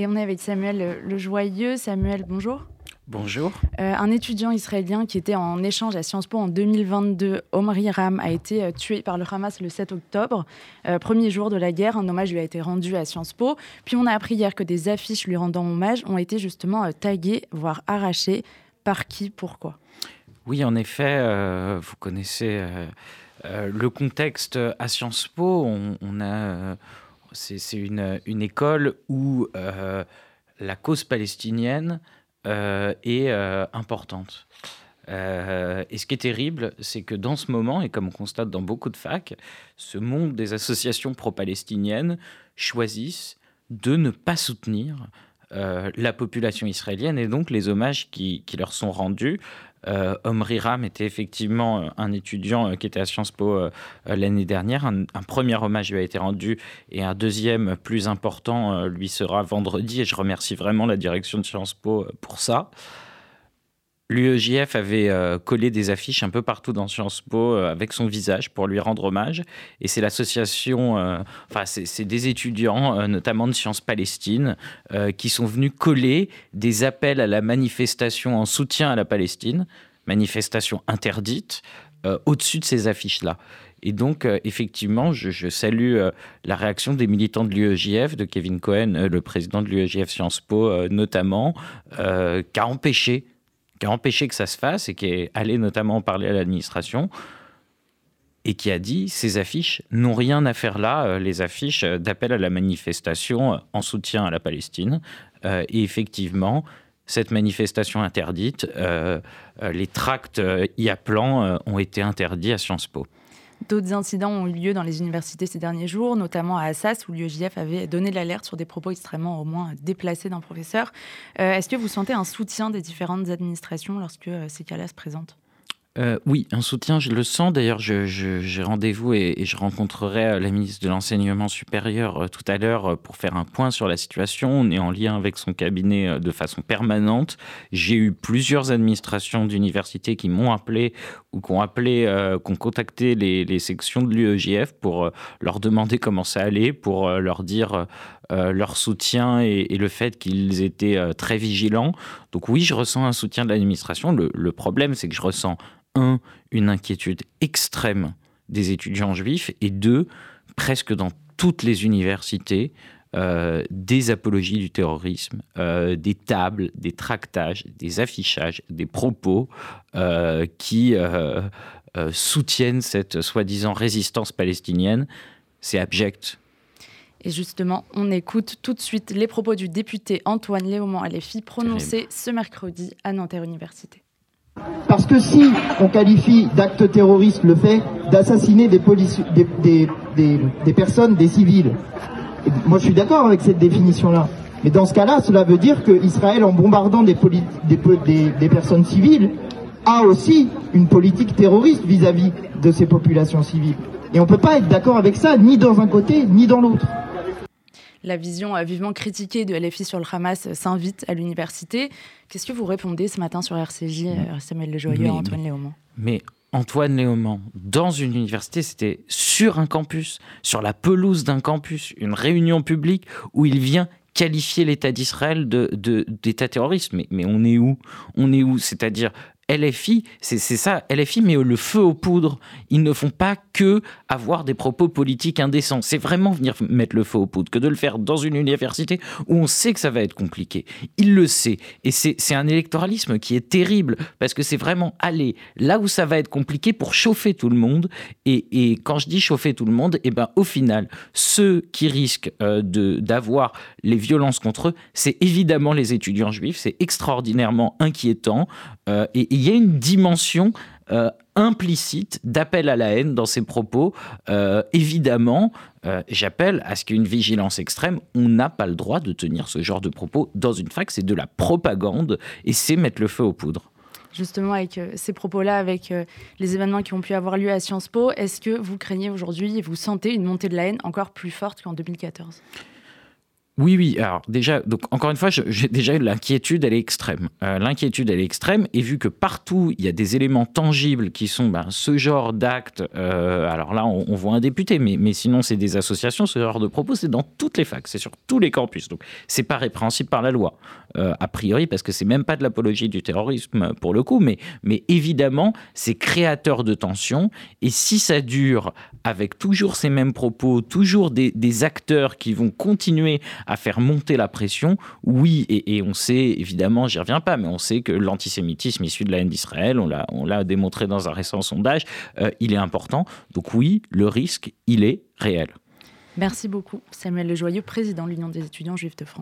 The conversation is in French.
Et on est avec Samuel Le Joyeux. Samuel, bonjour. Bonjour. Euh, un étudiant israélien qui était en échange à Sciences Po en 2022, Omri Ram, a été euh, tué par le Hamas le 7 octobre, euh, premier jour de la guerre. Un hommage lui a été rendu à Sciences Po. Puis on a appris hier que des affiches lui rendant hommage ont été justement taguées, voire arrachées. Par qui? Pourquoi? Oui, en effet, vous connaissez le contexte à Sciences Po. On, a, c'est une, école où la cause palestinienne euh, est euh, importante. Euh, et ce qui est terrible, c'est que dans ce moment, et comme on constate dans beaucoup de facs, ce monde des associations pro-palestiniennes choisissent de ne pas soutenir la population israélienne et donc les hommages qui leur sont rendus euh, Omri Ram était effectivement euh, un étudiant euh, qui était à Sciences Po l'année dernière. Un, premier hommage lui a été rendu et un deuxième plus important lui sera vendredi. Et je remercie vraiment la direction de Sciences Po pour ça. L'UEJF avait collé des affiches un peu partout dans Sciences Po avec son visage pour lui rendre hommage. Et c'est l'association, enfin, c'est des étudiants, notamment de Sciences Palestine, qui sont venus coller des appels à la manifestation en soutien à la Palestine, manifestation interdite, au-dessus de ces affiches-là. Et donc, effectivement, je, salue la réaction des militants de l'UEJF, de Kevin Cohen, le président de l'UEJF Sciences Po notamment, qui a empêché qui a empêché que ça se fasse et qui est allé notamment parler à l'administration et qui a dit ces affiches n'ont rien à faire là, euh, les affiches d'appel à la manifestation euh, en soutien à la Palestine. Euh, et effectivement, cette manifestation interdite, les tracts y appelant ont été interdits à Sciences Po. D'autres incidents ont eu lieu dans les universités ces derniers jours, notamment à Assas, où l'UEJF avait donné l'alerte sur des propos extrêmement au moins déplacés d'un professeur. Euh, est-ce que vous sentez un soutien des différentes administrations lorsque euh, ces cas-là se présentent? Euh, oui, un soutien, je le sens. D'ailleurs, j'ai rendez-vous et, je rencontrerai euh, la ministre de l'Enseignement supérieur euh, tout à l'heure pour faire un point sur la situation. On est en lien avec son cabinet de façon permanente. J'ai eu plusieurs administrations d'universités qui m'ont appelé ou qui ont appelé, qui ont contacté les, sections de l'UEJF pour leur demander comment ça allait, pour leur dire leur soutien et, le fait qu'ils étaient très vigilants. Donc oui, je ressens un soutien de l'administration. le problème, c'est que je ressens un, une inquiétude extrême des étudiants juifs, et deux, presque dans toutes les universités, euh, des apologies du terrorisme, euh, des tables, des tractages, des affichages, des propos euh, qui soutiennent cette soi-disant résistance palestinienne. C'est abject. Et justement, on écoute tout de suite les propos du député Antoine Léaumont Aléfi prononcés ce mercredi à Nanterre Université. Parce que si on qualifie d'acte terroriste le fait d'assassiner des, personnes, des civils, moi je suis d'accord avec cette définition-là. Mais dans ce cas-là, cela veut dire qu'Israël, en bombardant des, des, personnes civiles, a aussi une politique terroriste vis-à-vis de ces populations civiles. Et on ne peut pas être d'accord avec ça, ni dans un côté, ni dans l'autre la vision vivement critiquée de LFI sur le Hamas s'invite à l'université. Qu'est-ce que vous répondez ce matin sur RCJ, euh, Samuel Lejoyeux, Antoine Léaumont Mais Antoine Léaumont, dans une université, c'était sur un campus, sur la pelouse d'un campus, une réunion publique où il vient qualifier l'État d'Israël d'État de, terroriste. Mais, mais on est où? On est où? C'est-à-dire LFI, c'est ça, LFI met le feu aux poudres. Ils ne font pas que avoir des propos politiques indécents. C'est vraiment venir mettre le feu aux poudres que de le faire dans une université où on sait que ça va être compliqué. Il le sait. Et c'est un électoralisme qui est terrible parce que c'est vraiment aller là où ça va être compliqué pour chauffer tout le monde. Et, quand je dis chauffer tout le monde, et eh ben, au final, ceux qui risquent euh, d'avoir les violences contre eux, c'est évidemment les étudiants juifs. C'est extraordinairement inquiétant. Euh, et il y a une dimension euh, implicite d'appel à la haine dans ces propos. Euh, évidemment, j'appelle à ce qu'il y ait une vigilance extrême. On n'a pas le droit de tenir ce genre de propos dans une fac. C'est de la propagande et c'est mettre le feu aux poudres justement avec ces propos-là, avec les événements qui ont pu avoir lieu à Sciences Po, est-ce que vous craignez aujourd'hui vous sentez une montée de la haine encore plus forte qu'en 2014 Oui, oui. Alors déjà, donc encore une fois, j'ai déjà l'inquiétude, elle est extrême. Euh, l'inquiétude, elle est extrême, et vu que partout il y a des éléments tangibles qui sont ben, ce genre d'actes. Euh, alors là, on, voit un député, mais, mais sinon c'est des associations. Ce genre de propos, c'est dans toutes les facs, c'est sur tous les campus. Donc c'est pas répréhensible par la loi, euh, a priori, parce que c'est même pas de l'apologie du terrorisme pour le coup, mais, mais évidemment, c'est créateur de tensions. Et si ça dure avec toujours ces mêmes propos, toujours des, des acteurs qui vont continuer à faire monter la pression, oui, et, on sait, évidemment, j'y reviens pas, mais on sait que l'antisémitisme issu de la haine d'Israël, on l'a démontré dans un récent sondage, euh, il est important. Donc oui, le risque, il est réel. Merci beaucoup, Samuel Lejoyeux, président de l'Union des étudiants juifs de France.